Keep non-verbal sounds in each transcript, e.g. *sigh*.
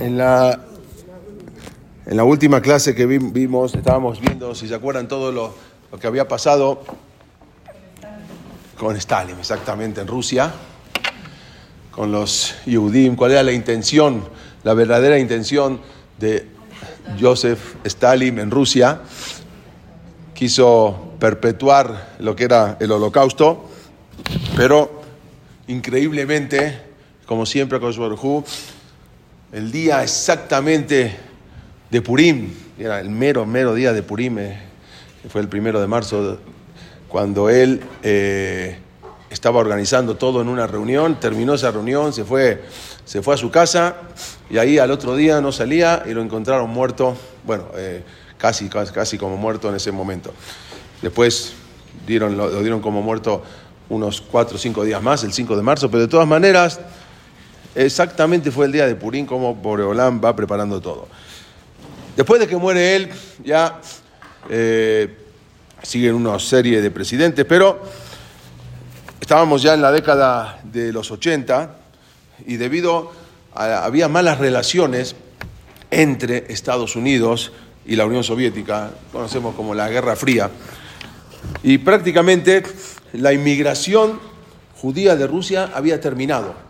En la, en la última clase que vi- vimos, estábamos viendo, si se acuerdan, todo lo, lo que había pasado con Stalin, exactamente, en Rusia, con los Yehudim, cuál era la intención, la verdadera intención de Joseph Stalin en Rusia. Quiso perpetuar lo que era el holocausto, pero increíblemente, como siempre con Hu, el día exactamente de Purim, era el mero, mero día de Purim, eh, que fue el primero de marzo, cuando él eh, estaba organizando todo en una reunión, terminó esa reunión, se fue, se fue a su casa y ahí al otro día no salía y lo encontraron muerto, bueno, eh, casi, casi, como muerto en ese momento. Después dieron, lo, lo dieron como muerto unos cuatro o cinco días más, el 5 de marzo, pero de todas maneras, exactamente fue el día de Purim como Boreolán va preparando todo. Después de que muere él, ya eh, siguen una serie de presidentes, pero estábamos ya en la década de los 80 y debido a había malas relaciones entre Estados Unidos y la Unión Soviética, conocemos como la Guerra Fría, y prácticamente la inmigración judía de Rusia había terminado.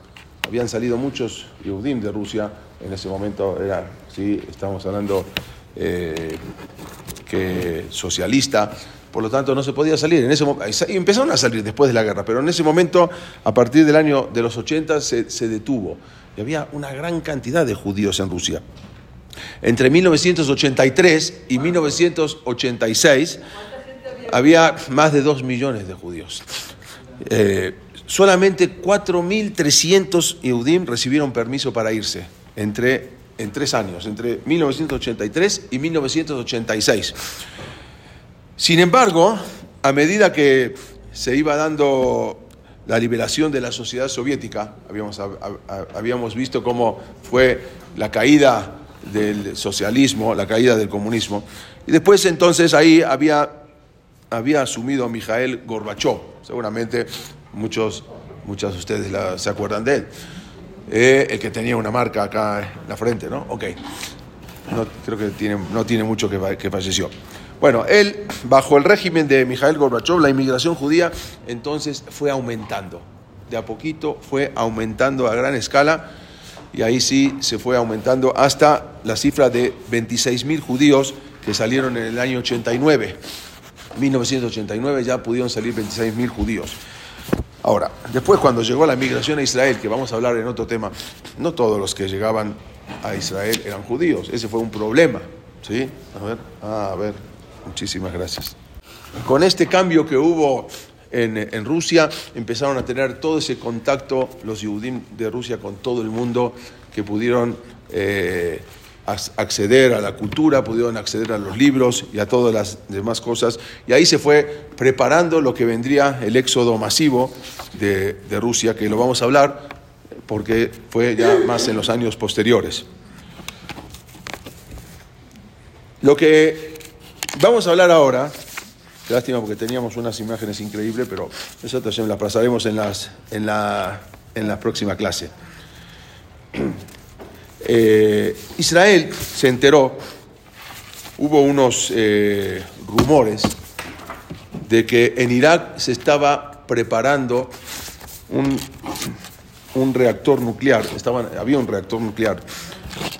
Habían salido muchos Yehudim de Rusia, en ese momento era, sí, estamos hablando eh, que socialista, por lo tanto no se podía salir. En ese mo- y empezaron a salir después de la guerra, pero en ese momento, a partir del año de los 80, se, se detuvo. Y había una gran cantidad de judíos en Rusia. Entre 1983 y 1986 había más de 2 millones de judíos. Eh, solamente 4.300 Yehudim recibieron permiso para irse entre, en tres años, entre 1983 y 1986. Sin embargo, a medida que se iba dando la liberación de la sociedad soviética, habíamos, hab- hab- habíamos visto cómo fue la caída del socialismo, la caída del comunismo, y después entonces ahí había, había asumido a Mikhail Gorbachev, seguramente muchos, muchos de ustedes se acuerdan de él, Eh, el que tenía una marca acá en la frente, ¿no? Ok, no, creo que tiene, no tiene mucho que, que falleció. Bueno, él, bajo el régimen de Mikhail Gorbachev, la inmigración judía entonces fue aumentando. De a poquito fue aumentando a gran escala y ahí sí se fue aumentando hasta la cifra de 26.000 judíos que salieron en el año 89. 1989 ya pudieron salir 26.000 judíos. Ahora, después cuando llegó la migración a Israel, que vamos a hablar en otro tema, no todos los que llegaban a Israel eran judíos, ese fue un problema, ¿sí? A ver, ah, a ver, muchísimas gracias. Con este cambio que hubo en, en Rusia, empezaron a tener todo ese contacto los Yehudim de Rusia con todo el mundo que pudieron eh, acceder a la cultura, pudieron acceder a los libros y a todas las demás cosas. Y ahí se fue preparando lo que vendría el éxodo masivo de, Rusia, que lo vamos a hablar porque fue ya más en los años posteriores. Lo que vamos a hablar ahora, lástima porque teníamos unas imágenes increíbles, pero eso también las pasaremos en, las, en, la, en la próxima clase. Eh, Israel se enteró, hubo unos eh, rumores de que en Irak se estaba preparando un, un reactor nuclear, estaban, había un reactor nuclear.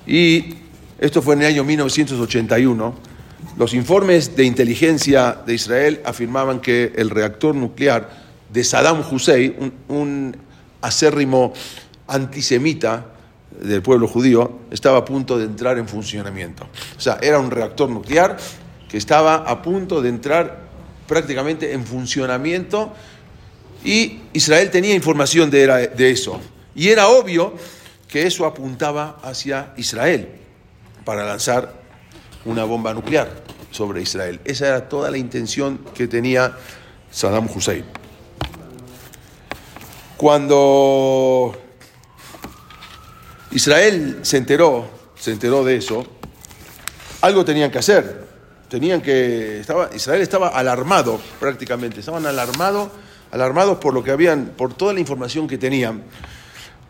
Y esto fue en el año 1981. Los informes de inteligencia de Israel afirmaban que el reactor nuclear de Saddam Hussein, un, un acérrimo antisemita del pueblo judío, estaba a punto de entrar en funcionamiento. O sea, era un reactor nuclear que estaba a punto de entrar prácticamente en funcionamiento y Israel tenía información de, de eso. Y era obvio que eso apuntaba hacia Israel para lanzar una bomba nuclear sobre Israel. Esa era toda la intención que tenía Saddam Hussein. Cuando Israel se enteró, se enteró de eso, algo tenían que hacer. Tenían que estaba, Israel estaba alarmado prácticamente, estaban alarmado, alarmados por lo que habían, por toda la información que tenían.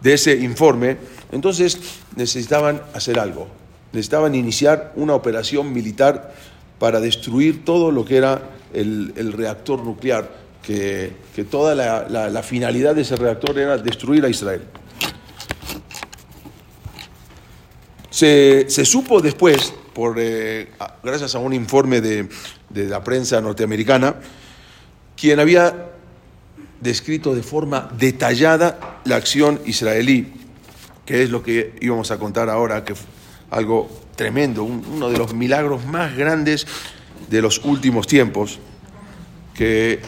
de ese informe, entonces necesitaban hacer algo. Necesitaban iniciar una operación militar para destruir todo lo que era el, reactor nuclear, que, toda la, finalidad de ese reactor era destruir a Israel. Se, supo después, por, eh, gracias a un informe de, la prensa norteamericana, quien había descrito de forma detallada la acción israelí, que es lo que íbamos a contar ahora, que fue algo tremendo, uno de los milagros más grandes de los últimos tiempos, que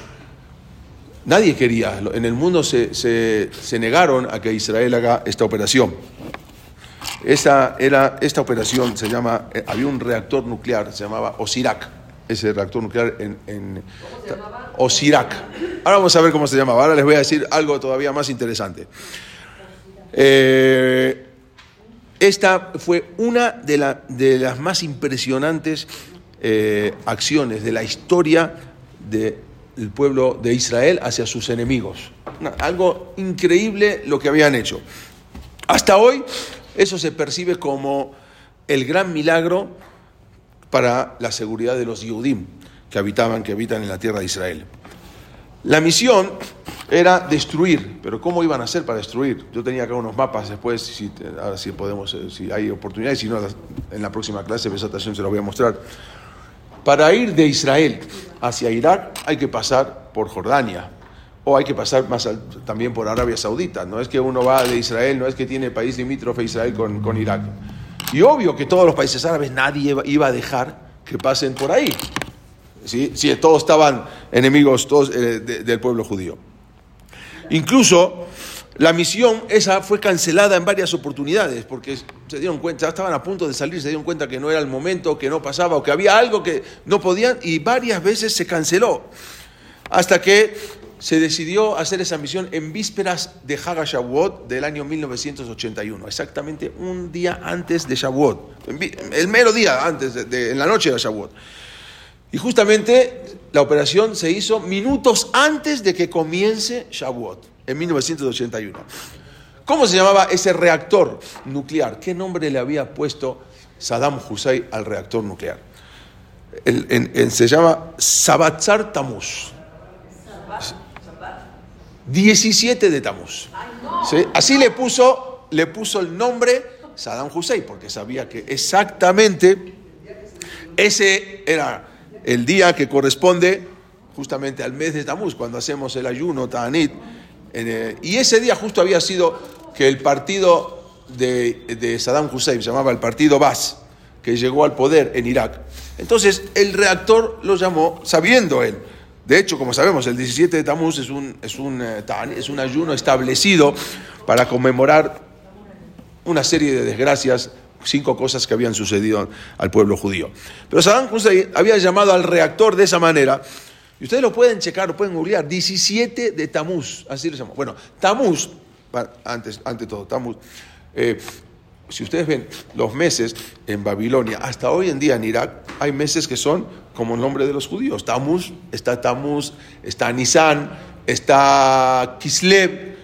nadie quería, en el mundo se, negaron a que Israel haga esta operación. Esa era, esta operación se llama, eh, había un reactor nuclear, se llamaba Osirak, ese reactor nuclear en, en Osirak. Ahora vamos a ver cómo se llamaba. Ahora les voy a decir algo todavía más interesante. Eh, esta fue una de, de las más impresionantes eh, acciones de la historia del pueblo de Israel hacia sus enemigos. algo increíble lo que habían hecho. Hasta hoy eso se percibe como el gran milagro para la seguridad de los Yehudim que habitaban, que habitan en la tierra de Israel. La misión era destruir, pero ¿cómo iban a hacer para destruir? Yo tenía acá unos mapas después, si, ahora si podemos, eh, si hay oportunidades, si no, en la próxima clase de presentación se lo voy a mostrar. Para ir de Israel hacia Irak hay que pasar por Jordania, o hay que pasar más también por Arabia Saudita. No es que uno va de Israel, no es que tiene país limítrofe Israel con, con Irak. Y obvio que todos los países árabes nadie iba a dejar que pasen por ahí. ¿sí? todos estaban enemigos todos, eh, del pueblo judío. Incluso la misión esa fue cancelada en varias oportunidades porque se dieron cuenta, estaban a punto de salir, se dieron cuenta que no era el momento, que no pasaba o que había algo que no podían y varias veces se canceló. Hasta que se decidió hacer esa misión en vísperas de Haga Shavuot del año 1981, exactamente un día antes de Shavuot, el mero día antes, de, en la noche de Shavuot. Y justamente la operación se hizo minutos antes de que comience Shavuot, en 1981. ¿Cómo se llamaba ese reactor nuclear? ¿Qué nombre le había puesto Saddam Hussein al reactor nuclear? se llama Sabatzar Tamuz. 17 de Tamuz. Así le puso, le puso el nombre Saddam Hussein, porque sabía que exactamente ese era el día que corresponde justamente al mes de Tamuz, cuando hacemos el ayuno, Ta'anit. Y ese día justo había sido que el partido de, Saddam Hussein, se llamaba el partido Bas, que llegó al poder en Irak. Entonces el reactor lo llamó, sabiendo él. De hecho, como sabemos, el 17 de Tamuz es un, es un, eh, es un ayuno establecido para conmemorar una serie de desgracias cinco cosas que habían sucedido al pueblo judío. Pero Saddam Hussein había llamado al reactor de esa manera, y ustedes lo pueden checar, lo pueden googlear, 17 de Tamuz, así lo llamó. Bueno, Tamuz, antes, ante todo, Tamuz, eh, si ustedes ven los meses en Babilonia, hasta hoy en día en Irak, hay meses que son como nombre de los judíos. Tamuz, está Tamuz, está Nisan, está Kislev,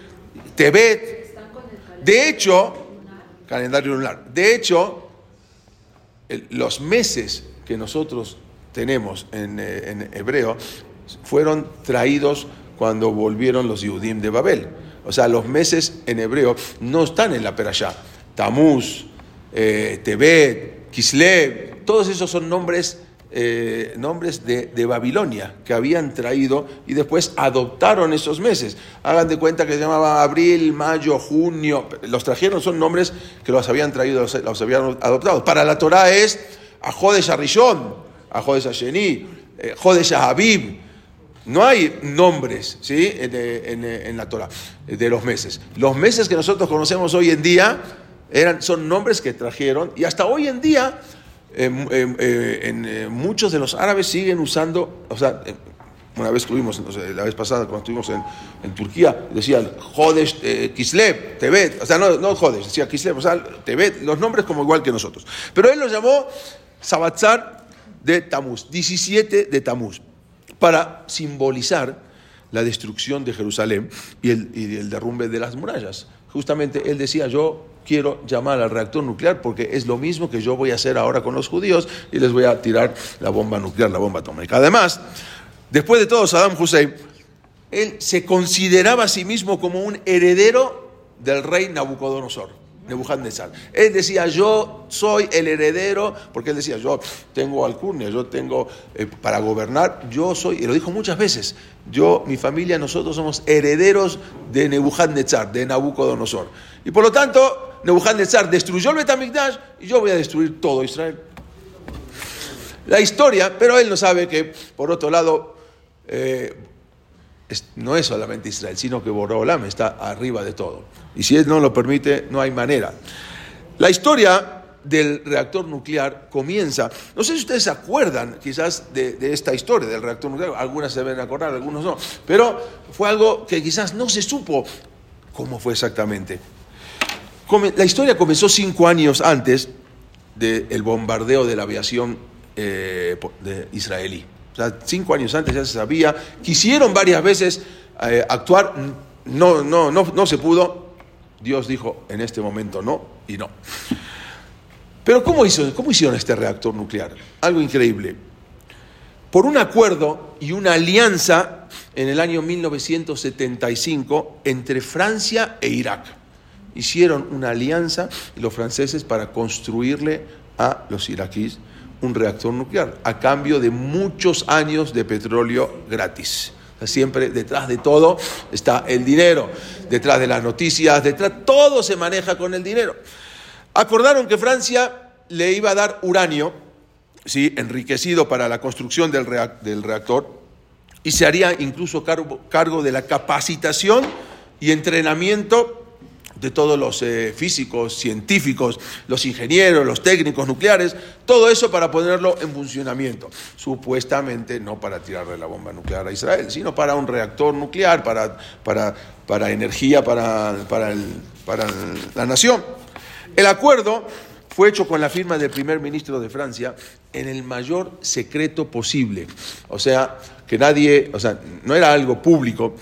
Tebet. De hecho, calendario lunar. De hecho, los meses que nosotros tenemos eh, en, hebreo fueron traídos cuando volvieron los Yudim de Babel. O sea, los meses en hebreo no están en la Perashá. Tamuz, eh, Tebet, Kislev, todos esos son nombres eh, nombres de, Babilonia que habían traído y después adoptaron esos meses. Hagan de cuenta que se llamaba abril, mayo, junio. Los trajeron, son nombres que los habían traído, los, habían adoptado. Para la Torah es Ajodesh Arishon, Ajodesh Asheni, eh, Jodesh Habib. No hay nombres ¿sí? en, en, la Torah de los meses. Los meses que nosotros conocemos hoy en día eran, son nombres que trajeron y hasta hoy en día en eh, eh, muchos de los árabes siguen usando, o sea, una vez estuvimos, la vez pasada cuando estuvimos en, Turquía, decían Jodesh, eh, Kislev, Tebet, o sea, no, no Jodesh, decía Kislev, o sea, Tebet, los nombres como igual que nosotros. Pero él los llamó Sabatzar de Tamuz, 17 de Tamuz, para simbolizar la destrucción de Jerusalén y el derrumbe de las murallas justamente él decía, yo quiero llamar al reactor nuclear porque es lo mismo que yo voy a hacer ahora con los judíos y les voy a tirar la bomba nuclear, la bomba atómica. Además, después de todo, Saddam Hussein, él se consideraba a sí mismo como un heredero del rey Nabucodonosor. Nebuchadnezzar. Él decía, yo soy el heredero, porque él decía, yo tengo alcurnia, yo tengo eh, para gobernar, yo soy, y lo dijo muchas veces, yo, mi familia, nosotros somos herederos de Nebuchadnezzar, de Nabucodonosor. Y por lo tanto, Nebuchadnezzar destruyó el Betamigdash y yo voy a destruir todo Israel. La historia, pero él no sabe que, por otro lado, eh, no es solamente Israel, sino que Borolam está arriba de todo. Y si él no lo permite, no hay manera. La historia del reactor nuclear comienza, no sé si ustedes se acuerdan quizás de, esta historia del reactor nuclear, algunas se deben acordar, algunos no, pero fue algo que quizás no se supo cómo fue exactamente. La historia comenzó cinco años antes del bombardeo de la aviación eh, de israelí cinco años antes ya se sabía. Quisieron varias veces eh, actuar, no, no, no, no se pudo. Dios dijo, en este momento no y no. Pero ¿cómo, hizo, ¿cómo hicieron este reactor nuclear? Algo increíble. Por un acuerdo y una alianza en el año 1975 entre Francia e Irak. Hicieron una alianza los franceses para construirle a los iraquíes un reactor nuclear a cambio de muchos años de petróleo gratis. Siempre detrás de todo está el dinero, detrás de las noticias, detrás, todo se maneja con el dinero. Acordaron que Francia le iba a dar uranio, ¿sí? enriquecido para la construcción del, reactor, y se haría incluso cargo de la capacitación y entrenamiento de todos los eh, físicos, científicos, los ingenieros, los técnicos nucleares, todo eso para ponerlo en funcionamiento. Supuestamente no para tirarle la bomba nuclear a Israel, sino para un reactor nuclear, para, para, para energía para, para, para la nación. El acuerdo fue hecho con la firma del primer ministro de Francia en el mayor secreto posible. O sea, que nadie, o sea, no era algo público,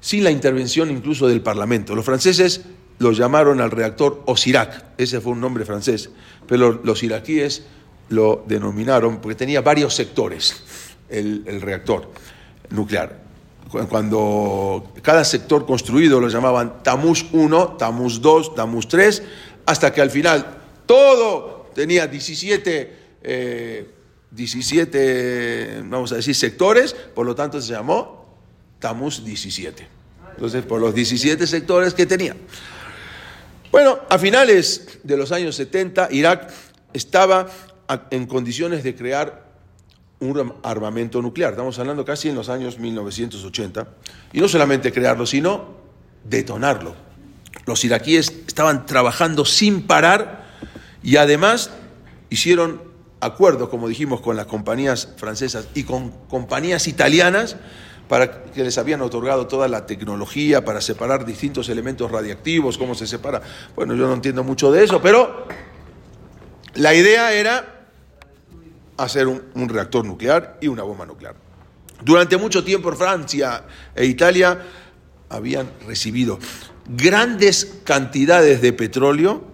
sin la intervención incluso del Parlamento. Los franceses lo llamaron al reactor Osirak, ese fue un nombre francés, pero los iraquíes lo denominaron porque tenía varios sectores el, reactor nuclear. Cuando cada sector construido lo llamaban Tamuz 1, Tamuz 2, Tamuz 3, hasta que al final todo tenía 17, 17 eh, vamos a decir, sectores, por lo tanto se llamó Tamuz 17. Entonces, por los 17 sectores que tenía. Bueno, a finales de los años 70, Irak estaba en condiciones de crear un armamento nuclear. Estamos hablando casi en los años 1980. Y no solamente crearlo, sino detonarlo. Los iraquíes estaban trabajando sin parar y además hicieron acuerdos, como dijimos, con las compañías francesas y con compañías italianas para que les habían otorgado toda la tecnología para separar distintos elementos radiactivos, cómo se separa. Bueno, yo no entiendo mucho de eso, pero la idea era hacer un, reactor nuclear y una bomba nuclear. Durante mucho tiempo Francia e Italia habían recibido grandes cantidades de petróleo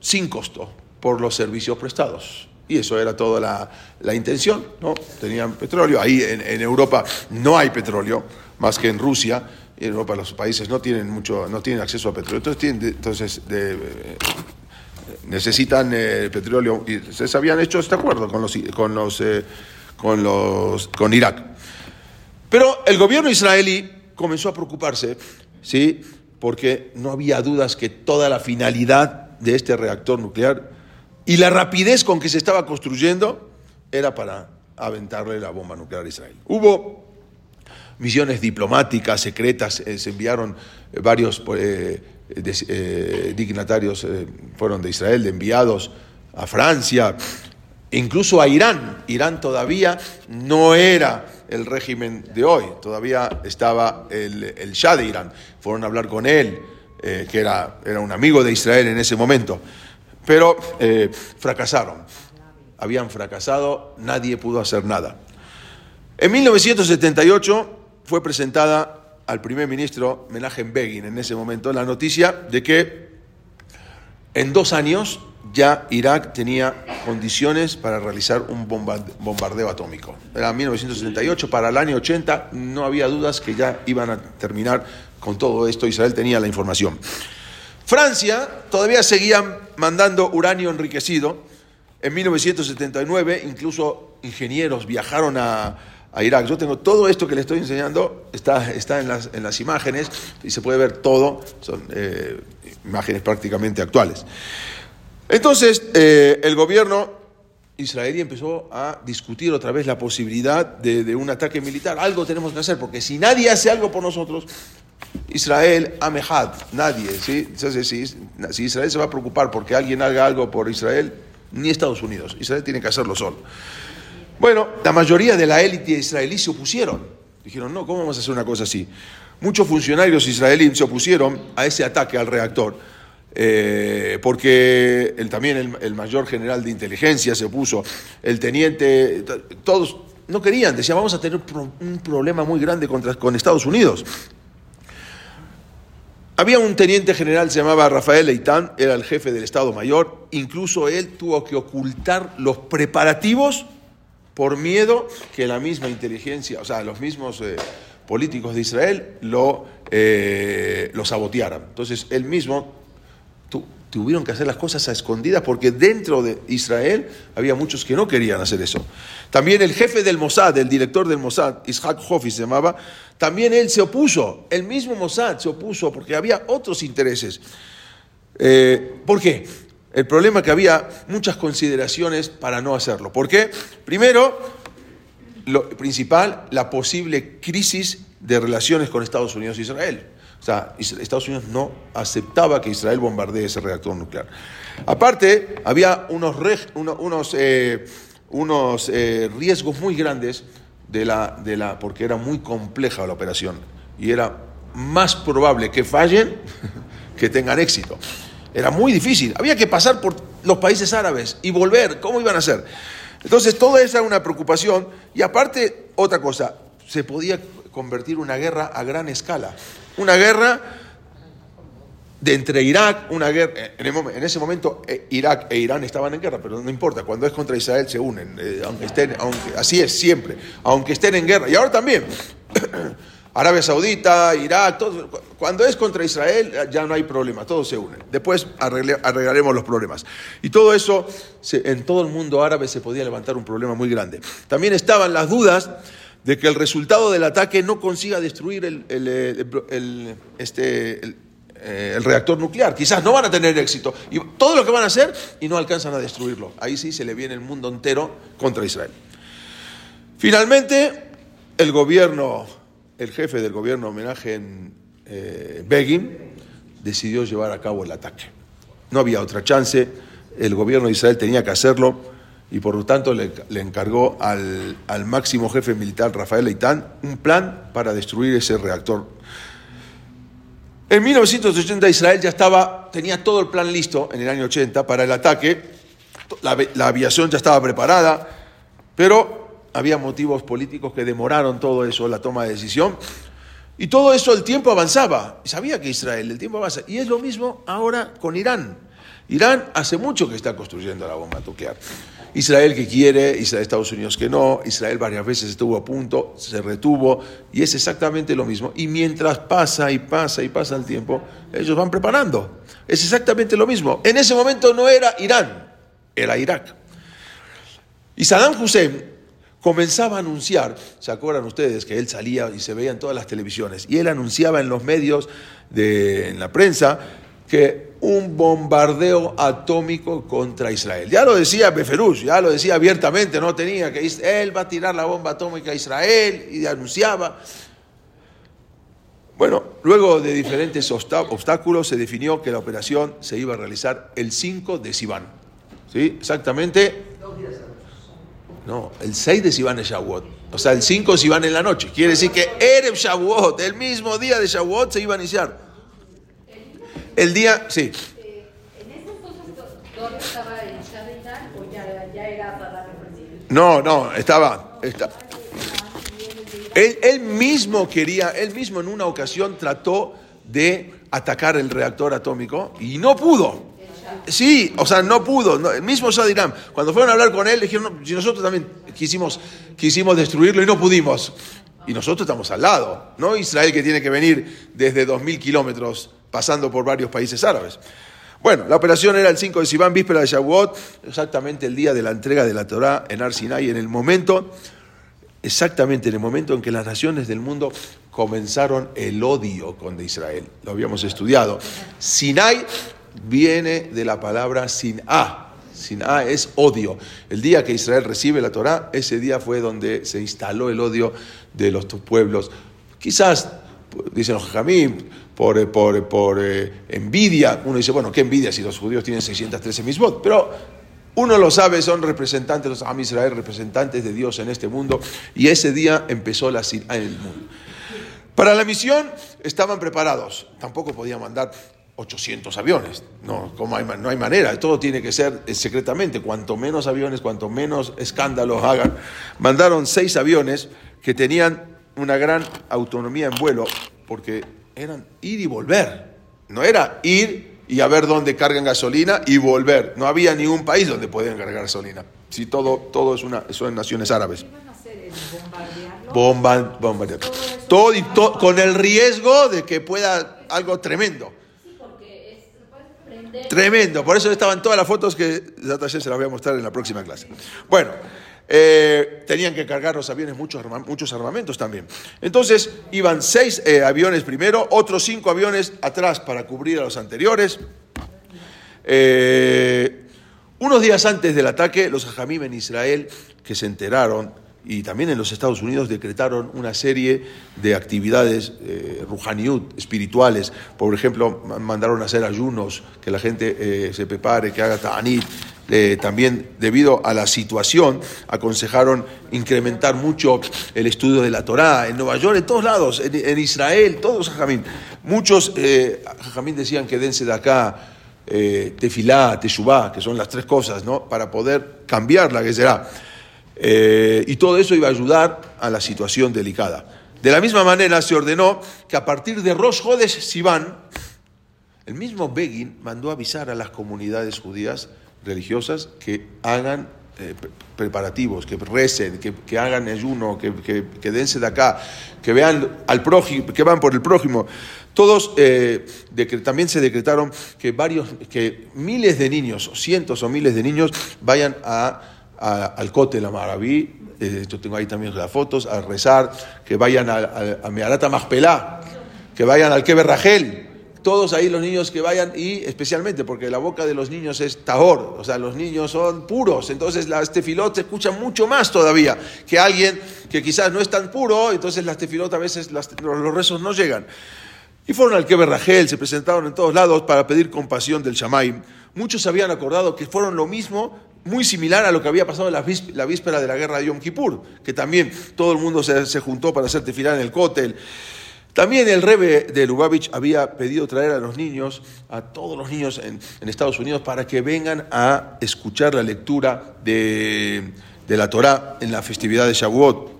sin costo por los servicios prestados. Y eso era toda la, intención, ¿no? Tenían petróleo. Ahí en, Europa no hay petróleo, más que en Rusia. En Europa los países no tienen mucho, no tienen acceso a petróleo. Entonces, entonces eh, necesitan eh, petróleo. Y se habían hecho este acuerdo con los, con los, eh, con los, con Irak. Pero el gobierno israelí comenzó a preocuparse, ¿sí? Porque no había dudas que toda la finalidad de este reactor nuclear y la rapidez con que se estaba construyendo era para aventarle la bomba nuclear a Israel. Hubo misiones diplomáticas, secretas, eh, se enviaron eh, varios eh, dignatarios, fueron de Israel, de enviados a Francia, incluso a Irán. Irán todavía no era el régimen de hoy, todavía estaba el, el Shah de Irán. Fueron a hablar con él, que era, era un amigo de Israel en ese momento pero eh, fracasaron. Habían fracasado, nadie pudo hacer nada. En 1978 fue presentada al primer ministro Menachem Begin en ese momento la noticia de que en dos años ya Irak tenía condiciones para realizar un bombardeo atómico. Era 1978, para el año 80 no había dudas que ya iban a terminar con todo esto, Israel tenía la información. Francia todavía seguía mandando uranio enriquecido. En 1979 incluso ingenieros viajaron a, Irak. Yo tengo todo esto que le estoy enseñando, está, está en, las, en las imágenes y se puede ver todo, son eh, imágenes prácticamente actuales. Entonces, eh, el gobierno israelí empezó a discutir otra vez la posibilidad de, un ataque militar. Algo tenemos que hacer, porque si nadie hace algo por nosotros, Israel, Amehad, nadie. si Israel se va a preocupar porque alguien haga algo por Israel, ni Estados Unidos. Israel tiene que hacerlo solo. Bueno, la mayoría de la élite israelí se opusieron. Dijeron, no, ¿cómo vamos a hacer una cosa así? Muchos funcionarios israelíes se opusieron a ese ataque al reactor, eh, porque también el, mayor general de inteligencia se opuso, el teniente, todos no querían, decían, vamos a tener un problema muy grande contra, con Estados Unidos. Había un teniente general, se llamaba Rafael Leitán, era el jefe del Estado Mayor, incluso él tuvo que ocultar los preparativos por miedo que la misma inteligencia, o sea, los mismos eh, políticos de Israel lo, eh, lo sabotearan. Entonces, él mismo tuvieron que hacer las cosas a escondidas porque dentro de Israel había muchos que no querían hacer eso. También el jefe del Mossad, el director del Mossad, Ishak Hofi se llamaba, también él se opuso, el mismo Mossad se opuso porque había otros intereses. Eh, ¿Por qué? El problema es que había muchas consideraciones para no hacerlo. ¿Por qué? Primero, lo principal, la posible crisis de relaciones con Estados Unidos e Israel. O sea, Estados Unidos no aceptaba que Israel bombardee ese reactor nuclear. Aparte, había unos, unos, eh, unos eh, riesgos muy grandes de la, de la, porque era muy compleja la operación y era más probable que fallen *laughs* que tengan éxito. Era muy difícil. Había que pasar por los países árabes y volver. ¿Cómo iban a hacer? Entonces, toda esa era una preocupación. Y aparte, otra cosa, se podía convertir una guerra a gran escala. Una guerra de entre Irak, una guerra, en, ese momento eh, Irak e Irán estaban en guerra, pero no importa, cuando es contra Israel se unen, eh, aunque estén, aunque, así es siempre, aunque estén en guerra, y ahora también, *coughs* Arabia Saudita, Irak, todo, cuando es contra Israel ya no hay problema, todos se unen. Después arreglaremos los problemas. Y todo eso, en todo el mundo árabe se podía levantar un problema muy grande. También estaban las dudas de que el resultado del ataque no consiga destruir el, este, eh, el reactor nuclear. Quizás no van a tener éxito. Y todo lo que van a hacer y no alcanzan a destruirlo. Ahí sí se le viene el mundo entero contra Israel. Finalmente, el gobierno el jefe del gobierno homenaje en eh, Begin decidió llevar a cabo el ataque. No había otra chance, el gobierno de Israel tenía que hacerlo y por lo tanto le, encargó al, máximo jefe militar Rafael Leitán un plan para destruir ese reactor. En 1980 Israel ya estaba, tenía todo el plan listo en el año 80 para el ataque, la aviación ya estaba preparada, pero había motivos políticos que demoraron todo eso, la toma de decisión. Y todo eso el tiempo avanzaba. Sabía que Israel, el tiempo avanza. Y es lo mismo ahora con Irán. Irán hace mucho que está construyendo la bomba nuclear. Israel que quiere, Israel, Estados Unidos que no, Israel varias veces estuvo a punto, se retuvo, y es exactamente lo mismo. Y mientras pasa y pasa y pasa el tiempo, ellos van preparando. Es exactamente lo mismo. En ese momento no era Irán, era Irak. Y Saddam Hussein comenzaba a anunciar, ¿se acuerdan ustedes que él salía y se veía en todas las televisiones? Y él anunciaba en los medios, de, en la prensa, que un bombardeo atómico contra Israel. Ya lo decía Beferuz, ya lo decía abiertamente, no tenía que él va a tirar la bomba atómica a Israel y anunciaba. Bueno, luego de diferentes obstáculos se definió que la operación se iba a realizar el 5 de Sivan. ¿Sí? Exactamente no, el 6 de Sivan es Shavuot. O sea, el 5 de Sivan en la noche. Quiere decir que Erev Shavuot, el mismo día de Shavuot, se iba a iniciar. El día, sí. ¿En esas cosas estaba en o ya, era para No, no, estaba. Él, él mismo quería, él mismo en una ocasión trató de atacar el reactor atómico y no pudo. Sí, o sea, no pudo. el mismo Sadirán, cuando fueron a hablar con él, dijeron, si nosotros también quisimos, quisimos destruirlo y no pudimos. Y nosotros estamos al lado, ¿no? Israel que tiene que venir desde 2.000 kilómetros pasando por varios países árabes. Bueno, la operación era el 5 de Sivan, víspera de Shavuot, exactamente el día de la entrega de la Torá en Arsinai, en el momento, exactamente en el momento en que las naciones del mundo comenzaron el odio con Israel. Lo habíamos estudiado. Sinai viene de la palabra sin A. Sin A es odio. El día que Israel recibe la Torá, ese día fue donde se instaló el odio de los pueblos. Quizás, dicen los jamim, por, por, por eh, envidia. Uno dice, bueno, ¿qué envidia si los judíos tienen 613 mismot? Pero uno lo sabe, son representantes, los Am Israel, representantes de Dios en este mundo. Y ese día empezó la sin en el mundo. Para la misión estaban preparados. Tampoco podían mandar 800 aviones. No, como hay, no hay manera, todo tiene que ser eh, secretamente. Cuanto menos aviones, cuanto menos escándalos hagan. Mandaron seis aviones que tenían una gran autonomía en vuelo, porque eran ir y volver. No era ir y a ver dónde cargan gasolina y volver. No había ningún país donde podían cargar gasolina. Si todo, todo es una, son naciones árabes. Bomba, bombardear. Todo, y con el riesgo de que pueda algo tremendo. Tremendo, por eso estaban todas las fotos que se las voy a mostrar en la próxima clase. Bueno, eh, tenían que cargar los aviones muchos, muchos armamentos también. Entonces iban seis eh, aviones primero, otros cinco aviones atrás para cubrir a los anteriores. Eh, unos días antes del ataque, los hajamim en Israel, que se enteraron, y también en los Estados Unidos decretaron una serie de actividades eh, espirituales. Por ejemplo, mandaron a hacer ayunos, que la gente eh, se prepare, que haga ta'anit. Eh, también, debido a la situación, aconsejaron incrementar mucho el estudio de la Torá en Nueva York, en todos lados, en, Israel, todos jajamín. Muchos eh, jajamín decían que dense de acá eh, tefilá, teshuvá, que son las tres cosas, ¿no? Para poder cambiar la que será. Eh, y todo eso iba a ayudar a la situación delicada. De la misma manera se ordenó que a partir de Rosh Hodesh Sivan, el mismo Begin mandó avisar a las comunidades judías religiosas que hagan eh, preparativos, que recen, que, hagan ayuno, que, que, dense de acá, que vean al prójimo, que van por el prójimo. Todos eh, también se decretaron que varios, que miles de niños, cientos o miles de niños, vayan a al Cote la Maraví, eh, yo tengo ahí también las fotos, a rezar, que vayan a, a, a Meharata que vayan al Keber Rachel, todos ahí los niños que vayan y especialmente porque la boca de los niños es tahor, o sea, los niños son puros, entonces la tefilot se escucha mucho más todavía que alguien que quizás no es tan puro, entonces las tefilot a veces los, rezos no llegan. Y fueron al Keber Rachel, se presentaron en todos lados para pedir compasión del Shamaim. Muchos habían acordado que fueron lo mismo muy similar a lo que había pasado en la víspera de la guerra de Yom Kippur, que también todo el mundo se, juntó para hacer tefilá en el cótel. También el rebe de Lubavitch había pedido traer a los niños, a todos los niños en, Estados Unidos, para que vengan a escuchar la lectura de, la Torá en la festividad de Shavuot.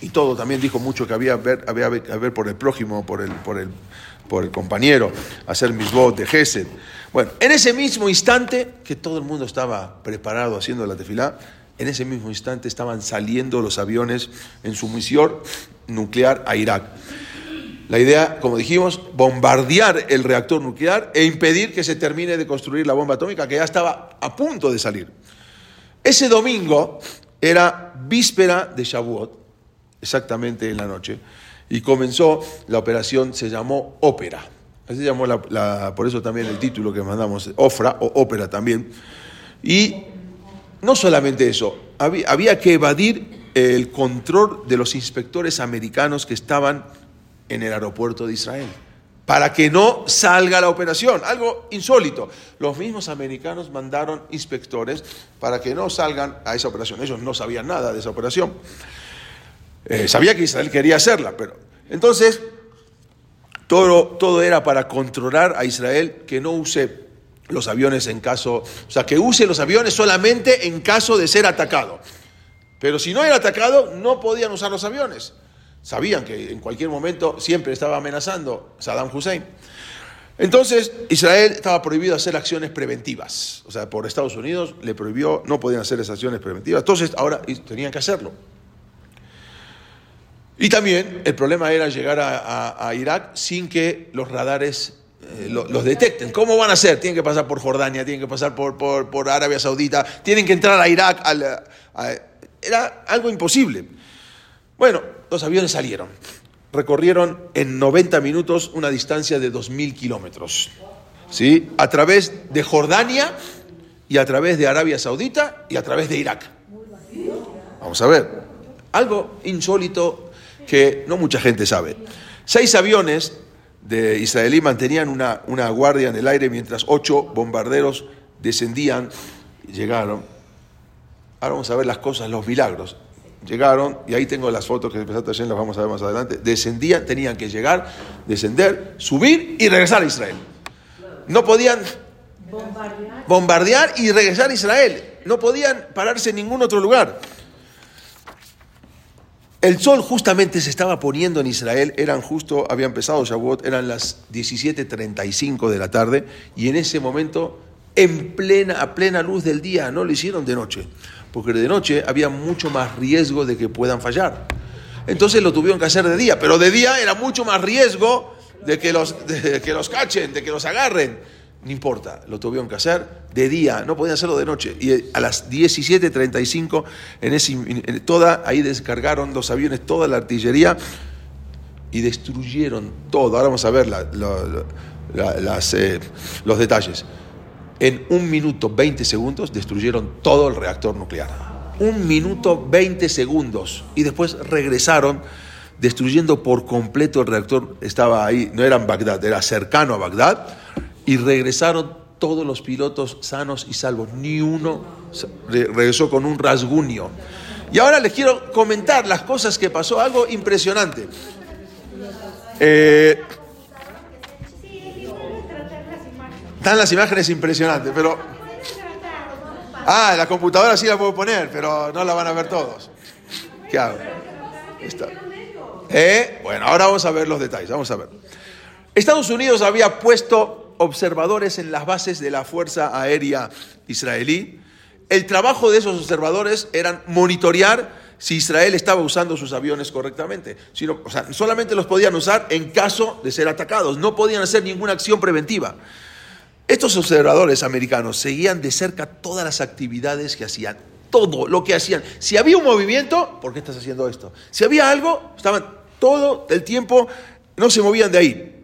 Y todo también dijo mucho que había ver, ver por el prójimo, por el compañero, hacer misbot de Gesed. Bueno, en ese mismo instante que todo el mundo estaba preparado haciendo la tefilá, en ese mismo instante estaban saliendo los aviones en su misión nuclear a Irak. La idea, como dijimos, bombardear el reactor nuclear e impedir que se termine de construir la bomba atómica que ya estaba a punto de salir. Ese domingo era víspera de Shavuot, exactamente en la noche, y comenzó la operación, se llamó Ópera. Así llamó la, por eso también el título que mandamos, Ofra o Ópera también. Y no solamente eso, había, había que evadir el control de los inspectores americanos que estaban en el aeropuerto de Israel para que no salga la operación. Algo insólito. Los mismos americanos mandaron inspectores para que no salgan a esa operación. Ellos no sabían nada de esa operación. Eh, sabía que Israel quería hacerla, pero entonces todo, era para controlar a Israel que no use los aviones en caso, o sea, que use los aviones solamente en caso de ser atacado. Pero si no era atacado, no podían usar los aviones. Sabían que en cualquier momento siempre estaba amenazando Saddam Hussein. Entonces, Israel estaba prohibido hacer acciones preventivas. O sea, por Estados Unidos le prohibió, no podían hacer esas acciones preventivas. Entonces, ahora tenían que hacerlo. Y también el problema era llegar a, Irak sin que los radares eh, los detecten. ¿Cómo van a hacer? Tienen que pasar por Jordania, tienen que pasar por, por, Arabia Saudita, tienen que entrar a Irak. era algo imposible. Bueno, los aviones salieron. Recorrieron en 90 minutos una distancia de 2.000 kilómetros. ¿sí? A través de Jordania y a través de Arabia Saudita y a través de Irak. Vamos a ver. Algo insólito que no mucha gente sabe. Seis aviones de israelí mantenían una, una guardia en el aire mientras ocho bombarderos descendían y llegaron. Ahora vamos a ver las cosas, los milagros. Llegaron, y ahí tengo las fotos que empezaste ayer, las vamos a ver más adelante. Descendían, tenían que llegar, descender, subir y regresar a Israel. No podían bombardear y regresar a Israel. No podían pararse en ningún otro lugar. El sol justamente se estaba poniendo en Israel, eran justo, había empezado Shavuot, eran las 17.35 de la tarde, y en ese momento, en plena, a plena luz del día, no lo hicieron de noche, porque de noche había mucho más riesgo de que puedan fallar. Entonces lo tuvieron que hacer de día, pero de día era mucho más riesgo de que los, de que los cachen, de que los agarren. No importa, lo tuvieron que hacer de día, no podían hacerlo de noche. Y a las 17.35, en ese, toda, ahí descargaron los aviones, toda la artillería y destruyeron todo. Ahora vamos a ver las, eh, los detalles. En un minuto 20 segundos destruyeron todo el reactor nuclear. Un minuto 20 segundos. Y después regresaron destruyendo por completo el reactor. Estaba ahí, no era en Bagdad, era cercano a Bagdad y regresaron todos los pilotos sanos y salvos. Ni uno regresó con un rasguño. Y ahora les quiero comentar las cosas que pasó, algo impresionante. Eh, están las imágenes impresionantes, pero... Ah, la computadora sí la puedo poner, pero no la van a ver todos. ¿Qué hago? ¿Eh? Bueno, ahora vamos a ver los detalles, vamos a ver. Estados Unidos había puesto observadores en las bases de la Fuerza Aérea Israelí. El trabajo de esos observadores era monitorear si Israel estaba usando sus aviones correctamente. Sino, o sea, solamente los podían usar en caso de ser atacados, no podían hacer ninguna acción preventiva. Estos observadores americanos seguían de cerca todas las actividades que hacían, todo lo que hacían. Si había un movimiento, ¿por qué estás haciendo esto? Si había algo, estaban todo el tiempo, no se movían de ahí.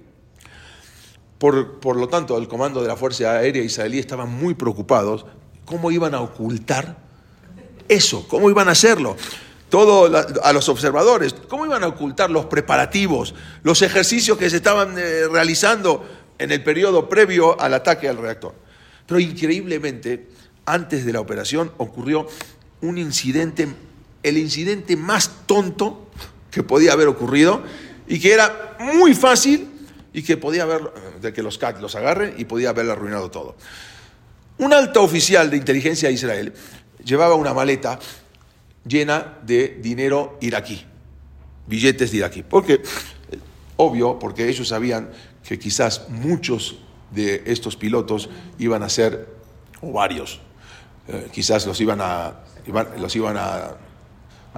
Por, lo tanto, el comando de la Fuerza Aérea Israelí estaban muy preocupados cómo iban a ocultar eso, cómo iban a hacerlo. Todo a los observadores, cómo iban a ocultar los preparativos, los ejercicios que se estaban eh, realizando en el periodo previo al ataque al reactor. Pero increíblemente, antes de la operación ocurrió un incidente, el incidente más tonto que podía haber ocurrido y que era muy fácil y que podía haber, de que los CAC los agarren y podía haberle arruinado todo. Un alto oficial de inteligencia de Israel llevaba una maleta llena de dinero iraquí, billetes de iraquí. Porque, obvio, porque ellos sabían que quizás muchos de estos pilotos iban a ser, o varios, eh, quizás los iban a, los iban a,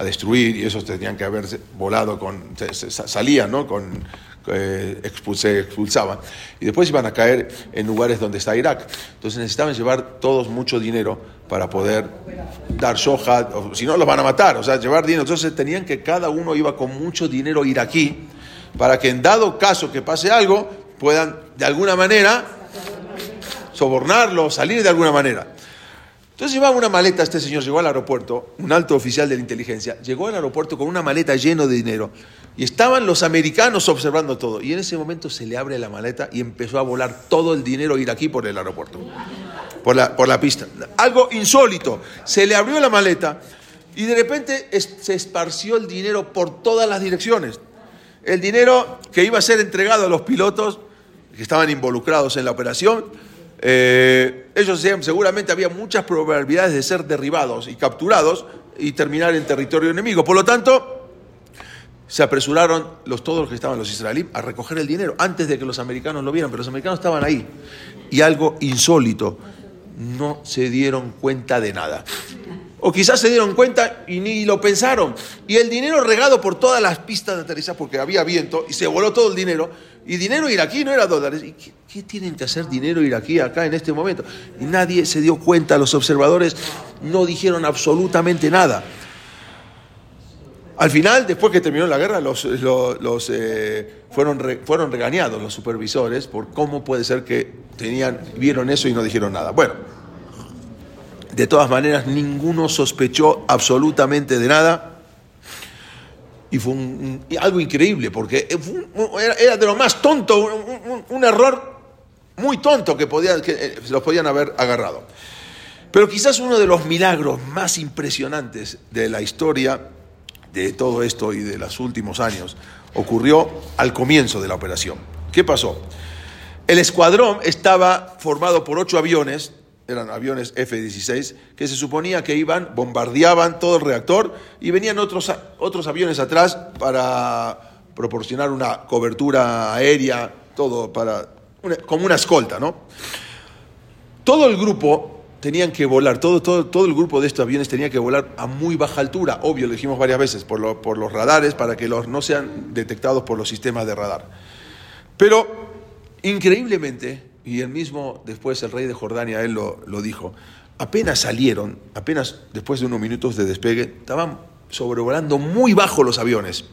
destruir y esos tenían que haber volado con, salían, ¿no? Con, eh, se expulsaban. Y después iban a caer en lugares donde está Irak. Entonces necesitaban llevar todos mucho dinero para poder dar soja, o si no los van a matar, o sea, llevar dinero. Entonces tenían que cada uno iba con mucho dinero iraquí para que en dado caso que pase algo, puedan de alguna manera sobornarlo, salir de alguna manera. Entonces llevaba una maleta, este señor llegó al aeropuerto, un alto oficial de la inteligencia, llegó al aeropuerto con una maleta llena de dinero y estaban los americanos observando todo. Y en ese momento se le abre la maleta y empezó a volar todo el dinero iraquí por el aeropuerto, por la, por la pista. Algo insólito, se le abrió la maleta y de repente se esparció el dinero por todas las direcciones. El dinero que iba a ser entregado a los pilotos que estaban involucrados en la operación, eh, ellos seguramente había muchas probabilidades de ser derribados y capturados y terminar en territorio enemigo. Por lo tanto, se apresuraron los, todos los que estaban los israelíes a recoger el dinero antes de que los americanos lo vieran, pero los americanos estaban ahí. Y algo insólito, no se dieron cuenta de nada. O quizás se dieron cuenta y ni lo pensaron. Y el dinero regado por todas las pistas de aterrizaje, porque había viento, y se voló todo el dinero. Y dinero iraquí no era dólares. ¿Y qué, qué, tienen que hacer dinero iraquí acá en este momento? Y nadie se dio cuenta, los observadores no dijeron absolutamente nada. Al final, después que terminó la guerra, los, eh, fueron, fueron regañados los supervisores por cómo puede ser que tenían, vieron eso y no dijeron nada. Bueno, de todas maneras, ninguno sospechó absolutamente de nada. Y fue un, algo increíble, porque era, de lo más tonto, un, error muy tonto que, podía, que eh, los podían haber agarrado. Pero quizás uno de los milagros más impresionantes de la historia de todo esto y de los últimos años ocurrió al comienzo de la operación. ¿Qué pasó? El escuadrón estaba formado por ocho aviones, eran aviones F-16, que se suponía que iban, bombardeaban todo el reactor y venían otros, otros aviones atrás para proporcionar una cobertura aérea, todo para, como una escolta, ¿no? Todo el grupo tenían que volar, todo, todo, todo el grupo de estos aviones tenía que volar a muy baja altura, obvio, lo dijimos varias veces, por, lo, por los radares, para que los, no sean detectados por los sistemas de radar. Pero, increíblemente, y el mismo después el rey de Jordania, él lo, lo dijo, apenas salieron, apenas después de unos minutos de despegue, estaban sobrevolando muy bajo los aviones.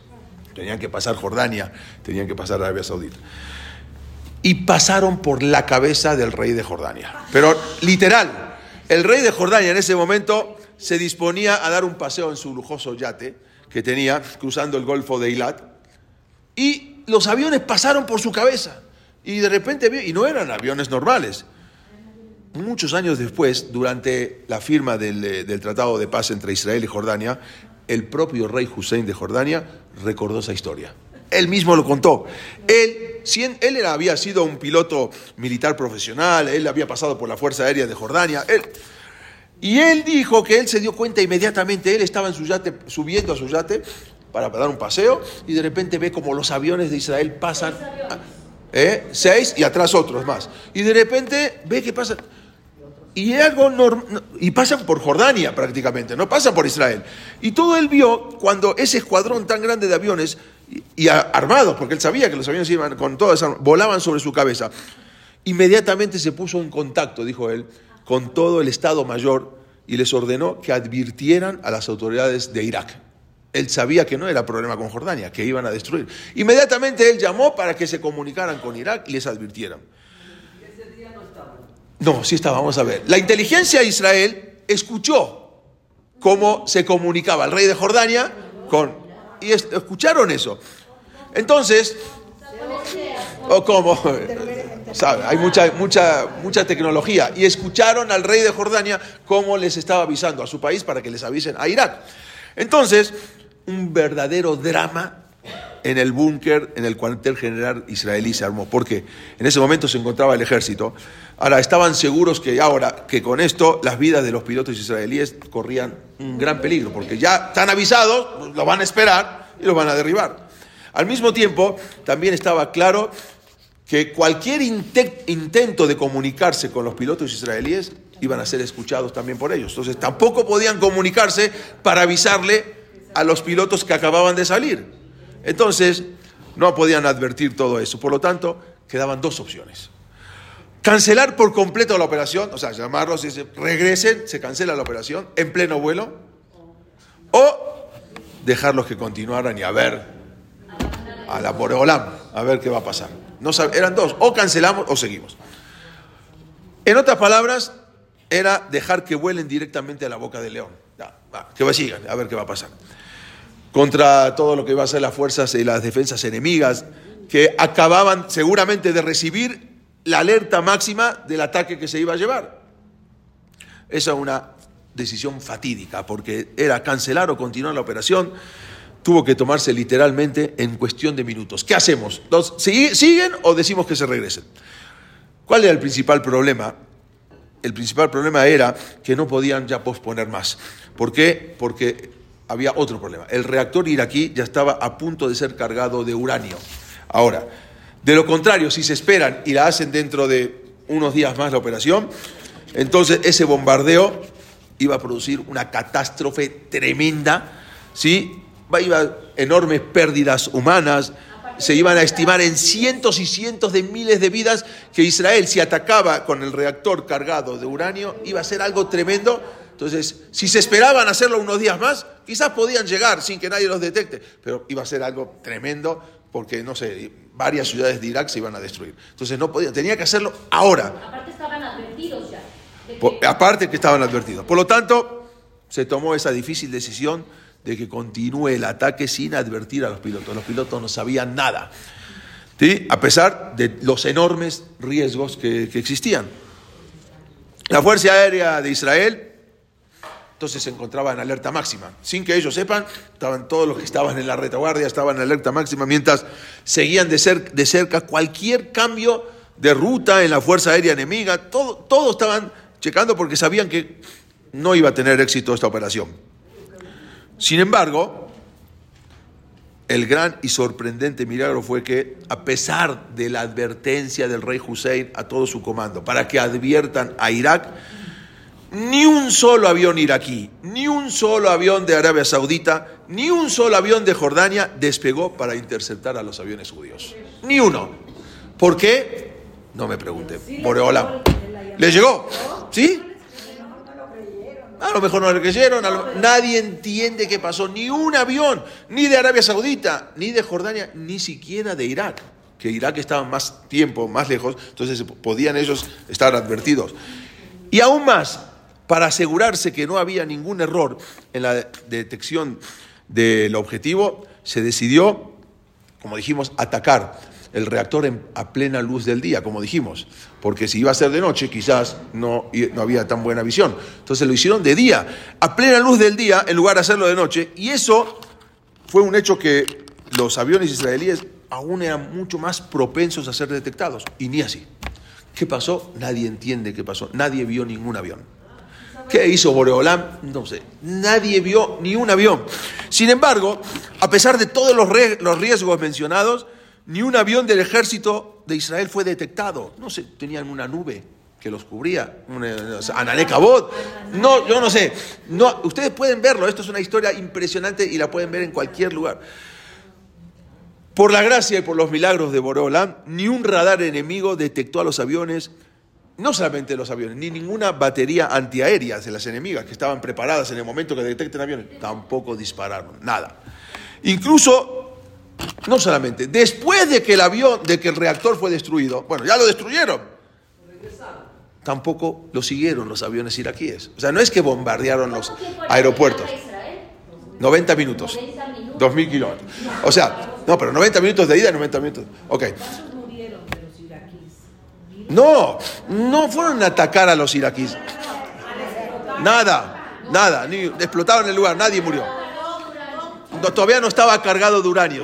Tenían que pasar Jordania, tenían que pasar Arabia Saudita y pasaron por la cabeza del rey de Jordania. Pero literal, el rey de Jordania en ese momento se disponía a dar un paseo en su lujoso yate que tenía cruzando el Golfo de Eilat y los aviones pasaron por su cabeza y de repente y no eran aviones normales. Muchos años después, durante la firma del, del Tratado de Paz entre Israel y Jordania, el propio rey Hussein de Jordania recordó esa historia. Él mismo lo contó. Él, él era, había sido un piloto militar profesional, él había pasado por la Fuerza Aérea de Jordania. Él, y él dijo que él se dio cuenta inmediatamente, él estaba en su yate, subiendo a su yate para dar un paseo, y de repente ve como los aviones de Israel pasan, ¿eh? seis y atrás otros más. Y de repente ve que pasan y algo y pasan por Jordania prácticamente, no pasan por Israel. Y todo él vio cuando ese escuadrón tan grande de aviones y, armados, porque él sabía que los aviones iban con todas volaban sobre su cabeza. Inmediatamente se puso en contacto, dijo él, con todo el Estado Mayor y les ordenó que advirtieran a las autoridades de Irak. Él sabía que no era problema con Jordania, que iban a destruir. Inmediatamente él llamó para que se comunicaran con Irak y les advirtieran. No, sí estaba, vamos a ver. La inteligencia de Israel escuchó cómo se comunicaba el rey de Jordania con... Y escucharon eso. Entonces, o *laughs* ¿sabe? Hay mucha, mucha, mucha tecnología. Y escucharon al rey de Jordania cómo les estaba avisando a su país para que les avisen a Irak. Entonces, un verdadero drama en el búnker, en el cuartel general israelí se armó. Porque en ese momento se encontraba el ejército. Ahora, estaban seguros que ahora, que con esto, las vidas de los pilotos israelíes corrían un gran peligro, porque ya están avisados, lo van a esperar y lo van a derribar. Al mismo tiempo, también estaba claro que cualquier intento de comunicarse con los pilotos israelíes iban a ser escuchados también por ellos. Entonces, tampoco podían comunicarse para avisarle a los pilotos que acababan de salir. Entonces, no podían advertir todo eso. Por lo tanto, quedaban dos opciones. Cancelar por completo la operación, o sea, llamarlos y decir, regresen, se cancela la operación en pleno vuelo, o dejarlos que continuaran y a ver a la Boreolam, a ver qué va a pasar. No eran dos, o cancelamos o seguimos. En otras palabras, era dejar que vuelen directamente a la boca del león. Que sigan, a ver qué va a pasar contra todo lo que iba a ser las fuerzas y las defensas enemigas, que acababan seguramente de recibir la alerta máxima del ataque que se iba a llevar. Esa es una decisión fatídica, porque era cancelar o continuar la operación, tuvo que tomarse literalmente en cuestión de minutos. ¿Qué hacemos? ¿Siguen o decimos que se regresen? ¿Cuál era el principal problema? El principal problema era que no podían ya posponer más. ¿Por qué? Porque había otro problema. El reactor iraquí ya estaba a punto de ser cargado de uranio. Ahora, de lo contrario, si se esperan y la hacen dentro de unos días más la operación, entonces ese bombardeo iba a producir una catástrofe tremenda, ¿sí? Iba a enormes pérdidas humanas, se iban a estimar en cientos y cientos de miles de vidas que Israel, si atacaba con el reactor cargado de uranio, iba a ser algo tremendo. Entonces, si se esperaban hacerlo unos días más, quizás podían llegar sin que nadie los detecte, pero iba a ser algo tremendo porque, no sé, varias ciudades de Irak se iban a destruir. Entonces, no podía, tenía que hacerlo ahora. Aparte estaban advertidos ya. aparte que estaban advertidos. Por lo tanto, se tomó esa difícil decisión de que continúe el ataque sin advertir a los pilotos. Los pilotos no sabían nada, ¿sí? a pesar de los enormes riesgos que, que existían. La Fuerza Aérea de Israel entonces se encontraba en alerta máxima. Sin que ellos sepan, estaban todos los que estaban en la retaguardia, estaban en alerta máxima, mientras seguían de, cerca cualquier cambio de ruta en la Fuerza Aérea enemiga, todo, todos estaban checando porque sabían que no iba a tener éxito esta operación. Sin embargo, el gran y sorprendente milagro fue que, a pesar de la advertencia del rey Hussein a todo su comando, para que adviertan a Irak, ni un solo avión iraquí, ni un solo avión de Arabia Saudita, ni un solo avión de Jordania despegó para interceptar a los aviones judíos. Ni uno. ¿Por qué? No me pregunte. Boreola. ¿Le llegó? ¿Sí? A lo mejor no le creyeron, nadie entiende qué pasó, ni un avión, ni de Arabia Saudita, ni de Jordania, ni siquiera de Irak, que Irak estaba más tiempo, más lejos, entonces podían ellos estar advertidos. Y aún más, para asegurarse que no había ningún error en la detección del objetivo, se decidió, como dijimos, atacar el reactor a plena luz del día, como dijimos, porque si iba a ser de noche quizás no, no había tan buena visión. Entonces lo hicieron de día, a plena luz del día, en lugar de hacerlo de noche, y eso fue un hecho que los aviones israelíes aún eran mucho más propensos a ser detectados, y ni así. ¿Qué pasó? Nadie entiende qué pasó, nadie vio ningún avión. ¿Qué hizo Boreolam? No sé. Nadie vio ni un avión. Sin embargo, a pesar de todos los riesgos mencionados, ni un avión del ejército de Israel fue detectado. No sé, tenían una nube que los cubría, una, No, yo no sé. No, ustedes pueden verlo, esto es una historia impresionante y la pueden ver en cualquier lugar. Por la gracia y por los milagros de Boreolam, ni un radar enemigo detectó a los aviones, no solamente los aviones, ni ninguna batería antiaérea de las enemigas que estaban preparadas en el momento que detecten aviones, tampoco dispararon, nada. Incluso no solamente, después de que el avión, de que el reactor fue destruido, bueno, ya lo destruyeron. Tampoco lo siguieron los aviones iraquíes. O sea, no es que bombardearon los aeropuertos. 90 minutos. 2.000 kilómetros. O sea, no, pero 90 minutos de ida y 90 minutos. Ok. No, no fueron a atacar a los iraquíes. Nada, nada, ni explotaron el lugar, nadie murió todavía no estaba cargado de uranio.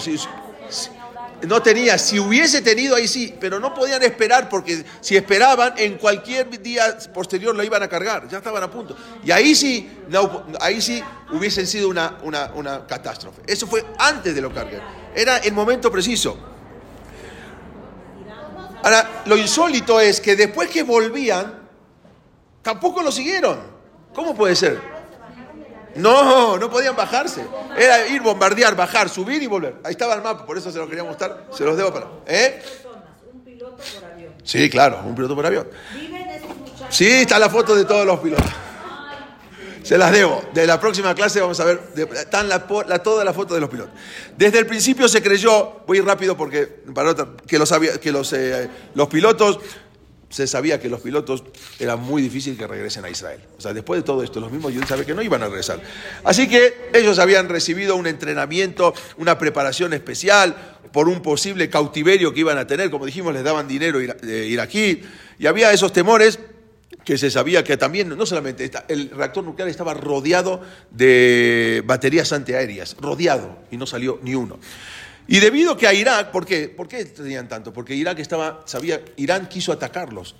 no tenía, si hubiese tenido ahí sí, pero no podían esperar porque si esperaban en cualquier día posterior lo iban a cargar, ya estaban a punto. Y ahí sí, ahí sí hubiese sido una, una, catástrofe. Eso fue antes de lo cargar, era el momento preciso. Ahora, lo insólito es que después que volvían, tampoco lo siguieron. ¿Cómo puede ser? No, no podían bajarse. Era ir, bombardear, bajar, subir y volver. Ahí estaba el mapa, por eso se lo quería mostrar. Se los debo para. ¿Eh? Sí, claro, un piloto por avión. Sí, está la foto de todos los pilotos. Se las debo. De la próxima clase vamos a ver, están la, toda la foto de los pilotos. Desde el principio se creyó, voy rápido porque para que los, que los, eh, los pilotos se sabía que los pilotos era muy difícil que regresen a Israel. O sea, después de todo esto, los mismos judíos sabían que no iban a regresar. Así que ellos habían recibido un entrenamiento, una preparación especial por un posible cautiverio que iban a tener. Como dijimos, les daban dinero iraquí. Y había esos temores que se sabía que también, no solamente el reactor nuclear estaba rodeado de baterías antiaéreas, rodeado, y no salió ni uno. Y debido que a Irak, ¿por qué? ¿Por qué tenían tanto? Porque Irak estaba, sabía, Irán quiso atacarlos.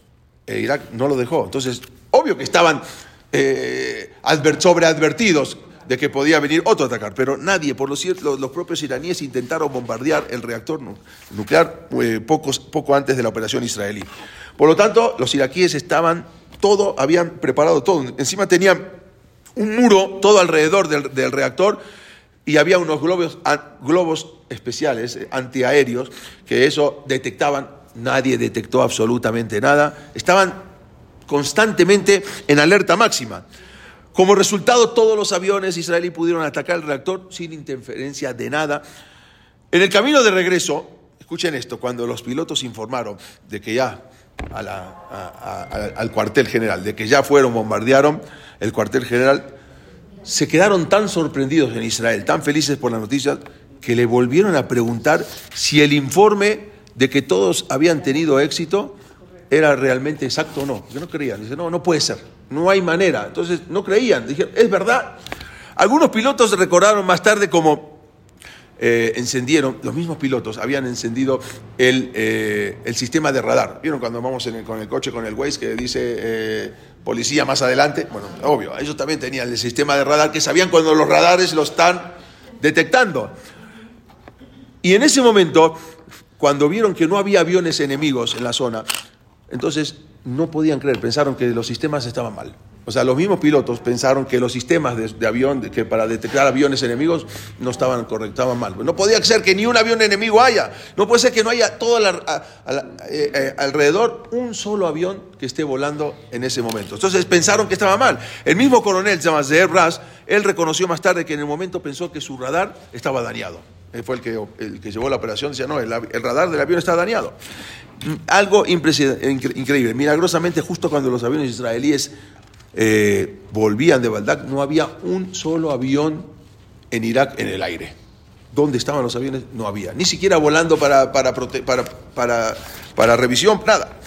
E Irak no lo dejó. Entonces, obvio que estaban eh, sobreadvertidos. de que podía venir otro atacar, pero nadie, por lo cierto, los propios iraníes intentaron bombardear el reactor nuclear eh, poco antes de la operación israelí. Por lo tanto, los iraquíes estaban todo, habían preparado todo. Encima tenían un muro todo alrededor del, reactor y había unos globos, globos especiales, eh, antiaéreos, que eso detectaban, nadie detectó absolutamente nada, estaban constantemente en alerta máxima. Como resultado, todos los aviones israelíes pudieron atacar el reactor sin interferencia de nada. En el camino de regreso, escuchen esto, cuando los pilotos informaron de que ya al cuartel general, de que ya fueron, bombardearon el cuartel general, se quedaron tan sorprendidos en Israel, tan felices por la noticia, que le volvieron a preguntar si el informe de que todos habían tenido éxito era realmente exacto o no. Que no creían. Dice, no, no puede ser. No hay manera. Entonces no creían. Dijeron, es verdad. Algunos pilotos recordaron más tarde como eh, encendieron, los mismos pilotos habían encendido el, eh, el sistema de radar. ¿Vieron cuando vamos con el coche con el Waze que dice eh, policía más adelante? Bueno, obvio, ellos también tenían el sistema de radar que sabían cuando los radares lo están detectando. Y en ese momento, cuando vieron que no había aviones enemigos en la zona, entonces no podían creer, pensaron que los sistemas estaban mal. O sea, los mismos pilotos pensaron que los sistemas de, avión, que para detectar aviones enemigos no estaban correctos, estaban mal. No podía ser que ni un avión enemigo haya. No puede ser que no haya todo eh, eh, alrededor un solo avión que esté volando en ese momento. Entonces pensaron que estaba mal. El mismo coronel, se llama Zeer Ras, él reconoció más tarde que en el momento pensó que su radar estaba dañado. Fue el que, el que llevó la operación, decía, no, el, radar del avión está dañado. Algo increíble. Milagrosamente, justo cuando los aviones israelíes eh, volvían de Baldak, no había un solo avión en Irak en el aire. ¿Dónde estaban los aviones? No había. Ni siquiera volando para, para, para, para, revisión, nada.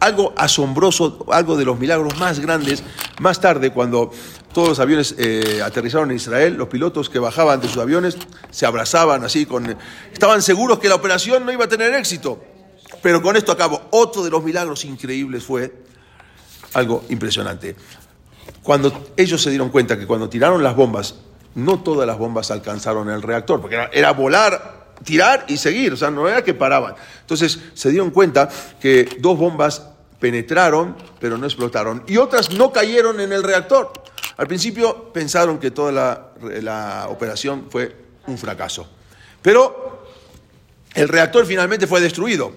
Algo asombroso, algo de los milagros más grandes. Más tarde, cuando todos los aviones eh, aterrizaron en Israel, los pilotos que bajaban de sus aviones se abrazaban así, con, estaban seguros que la operación no iba a tener éxito. Pero con esto acabo. Otro de los milagros increíbles fue algo impresionante. Cuando ellos se dieron cuenta que cuando tiraron las bombas, no todas las bombas alcanzaron el reactor, porque era, volar, tirar y seguir, o sea, no era que paraban. Entonces se dieron cuenta que dos bombas penetraron, pero no explotaron, y otras no cayeron en el reactor. Al principio pensaron que toda la, operación fue un fracaso, pero el reactor finalmente fue destruido,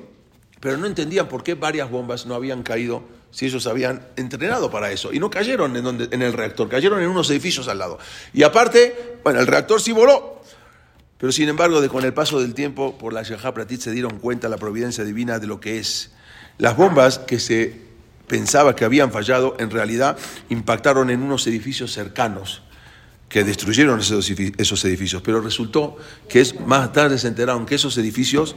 pero no entendían por qué varias bombas no habían caído si ellos habían entrenado para eso. Y no cayeron en, donde, en el reactor, cayeron en unos edificios al lado. Y aparte, bueno, el reactor sí voló. Pero sin embargo, de, con el paso del tiempo, por la Shahá Pratit se dieron cuenta la providencia divina de lo que es. Las bombas que se pensaba que habían fallado, en realidad impactaron en unos edificios cercanos que destruyeron esos edificios, pero resultó que es, más tarde se enteraron que esos edificios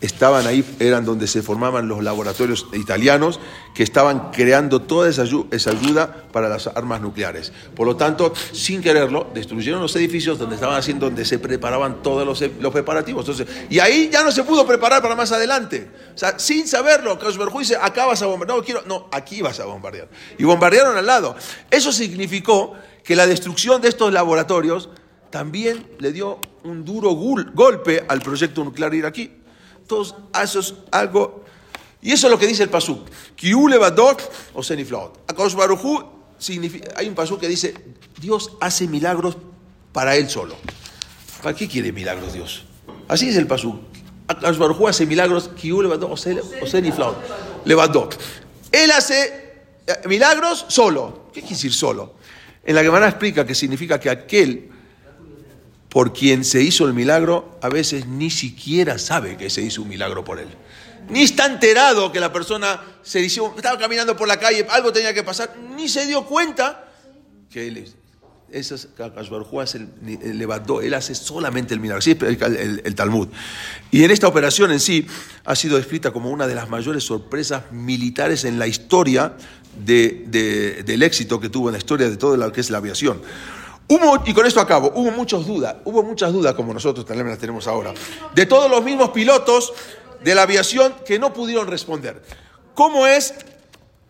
estaban ahí, eran donde se formaban los laboratorios italianos que estaban creando toda esa, ayuda para las armas nucleares. Por lo tanto, sin quererlo, destruyeron los edificios donde estaban haciendo, donde se preparaban todos los, preparativos. Entonces, y ahí ya no se pudo preparar para más adelante. O sea, sin saberlo, Kausberg dice, acá vas a bombardear. No, quiero, no, aquí vas a bombardear. Y bombardearon al lado. Eso significó que la destrucción de estos laboratorios también le dio un duro golpe al proyecto nuclear iraquí. Entonces, eso es algo. Y eso es lo que dice el Pasuk. o Seniflaot. significa. Hay un Pasuk que dice: Dios hace milagros para él solo. ¿Para qué quiere milagros Dios? Así es el Pasuk. Baruj hace milagros. o Seniflaot. Levadot. Él hace eh, milagros solo. ¿Qué quiere decir solo? En la Gemara explica que significa que aquel por quien se hizo el milagro, a veces ni siquiera sabe que se hizo un milagro por él. Ni está enterado que la persona se hizo, estaba caminando por la calle, algo tenía que pasar, ni se dio cuenta que él es. Eso es, el, levantó, él hace solamente el milagro, así el, el, Talmud. Y en esta operación en sí ha sido descrita como una de las mayores sorpresas militares en la historia del éxito que tuvo en la historia de todo lo que es la aviación. Hubo, y con esto acabo, hubo muchas dudas, hubo muchas dudas como nosotros también las tenemos ahora, de todos los mismos pilotos de la aviación que no pudieron responder. ¿Cómo es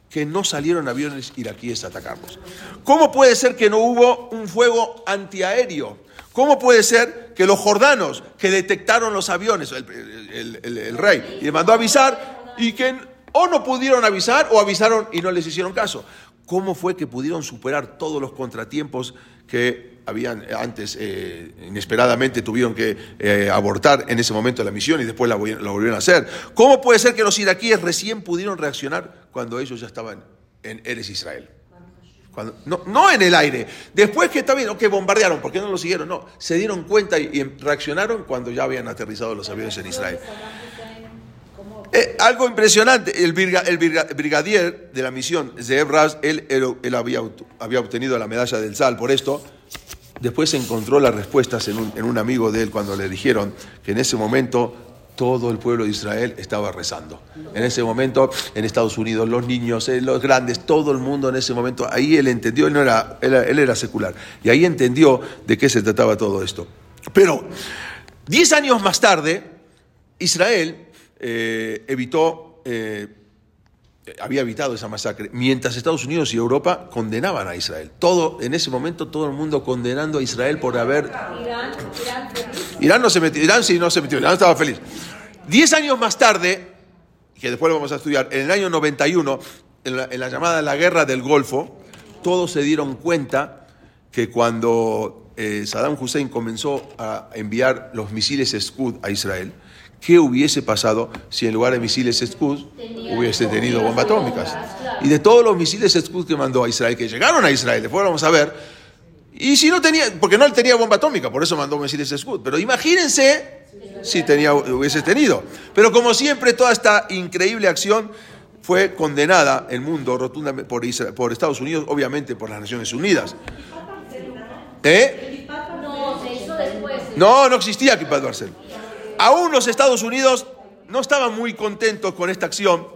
que no salieron aviones iraquíes a atacarlos? ¿Cómo puede ser que no hubo un fuego antiaéreo? ¿Cómo puede ser que los jordanos que detectaron los aviones, el, rey, y le mandó avisar, y que o no pudieron avisar o avisaron y no les hicieron caso? ¿Cómo fue que pudieron superar todos los contratiempos que habían antes, eh, inesperadamente tuvieron que eh, abortar en ese momento la misión y después la, volvieron- a hacer? ¿Cómo puede ser que los iraquíes recién pudieron reaccionar cuando ellos ya estaban en Eres Israel? Cuando- no, no en el aire. Después que está bien, que bombardearon, ¿por qué no lo siguieron? No, se dieron cuenta y reaccionaron cuando ya habían aterrizado los aviones en Israel. Eh, algo impresionante, el, briga- el briga- brigadier de la misión, Zeev Raz, él, había, obtenido la medalla del SAL por esto. Después encontró las respuestas en un, amigo de él cuando le dijeron que en ese momento todo el pueblo de Israel estaba rezando. En ese momento, en Estados Unidos, los niños, eh, los grandes, todo el mundo en ese momento, ahí él entendió, él, no era, él era secular, y ahí entendió de qué se trataba todo esto. Pero, diez años más tarde, Israel eh, evitó, eh, había evitado esa masacre, mientras Estados Unidos y Europa condenaban a Israel. Todo, en ese momento, todo el mundo condenando a Israel por haber Irán, no se metió, Irán sí no se metió, Irán estaba feliz. Diez años más tarde, que después lo vamos a estudiar, en el año 91, en la, en la llamada la Guerra del Golfo, todos se dieron cuenta que cuando eh, Saddam Hussein comenzó a enviar los misiles Scud a Israel, ¿qué hubiese pasado si en lugar de misiles Scud hubiese tenido bombas atómicas? Y de todos los misiles Scud que mandó a Israel, que llegaron a Israel, después vamos a ver, y si no tenía, porque no tenía bomba atómica, por eso mandó misiles Scud. Pero imagínense si tenía, hubiese tenido. Pero como siempre, toda esta increíble acción fue condenada el mundo rotundamente por, Isra- por Estados Unidos, obviamente por las Naciones Unidas. ¿Eh? No. No, existía Kippah Barcel. Aún los Estados Unidos no estaban muy contentos con esta acción,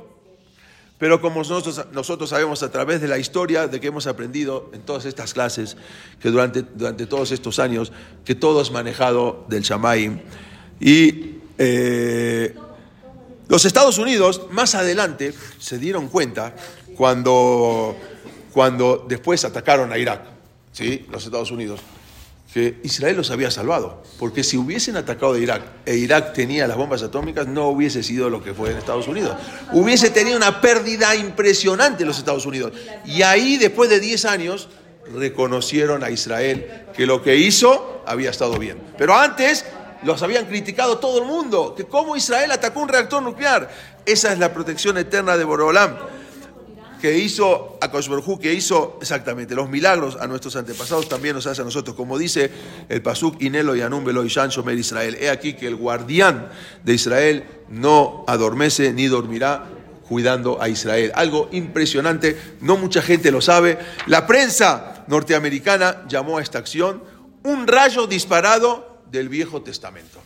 pero como nosotros, sabemos a través de la historia de que hemos aprendido en todas estas clases, que durante, durante todos estos años, que todo es manejado del Shamaim. Y eh, los Estados Unidos más adelante se dieron cuenta cuando, cuando después atacaron a Irak, ¿sí? los Estados Unidos, que Israel los había salvado. Porque si hubiesen atacado a Irak e Irak tenía las bombas atómicas, no hubiese sido lo que fue en Estados Unidos. Hubiese tenido una pérdida impresionante en los Estados Unidos. Y ahí, después de 10 años, reconocieron a Israel que lo que hizo había estado bien. Pero antes los habían criticado todo el mundo, que cómo Israel atacó un reactor nuclear. Esa es la protección eterna de Borolam que hizo a Koshberhu, que hizo exactamente los milagros a nuestros antepasados, también nos hace a nosotros. Como dice el Pasuk, Inelo y Anum Belo y Shomer Israel. He aquí que el guardián de Israel no adormece ni dormirá cuidando a Israel. Algo impresionante, no mucha gente lo sabe. La prensa norteamericana llamó a esta acción un rayo disparado del Viejo Testamento.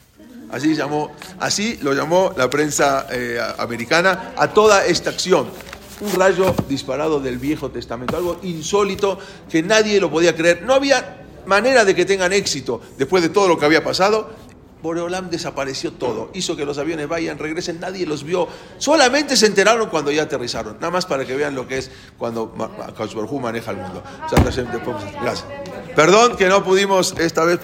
Así, llamó, así lo llamó la prensa eh, americana a toda esta acción. Un rayo disparado del Viejo Testamento, algo insólito que nadie lo podía creer. No había manera de que tengan éxito después de todo lo que había pasado. Boreolam desapareció todo, hizo que los aviones vayan, regresen, nadie los vio. Solamente se enteraron cuando ya aterrizaron. Nada más para que vean lo que es cuando Ma- Ma- Kaush Baruj Hu maneja el mundo. Gracias. Perdón que no pudimos esta vez.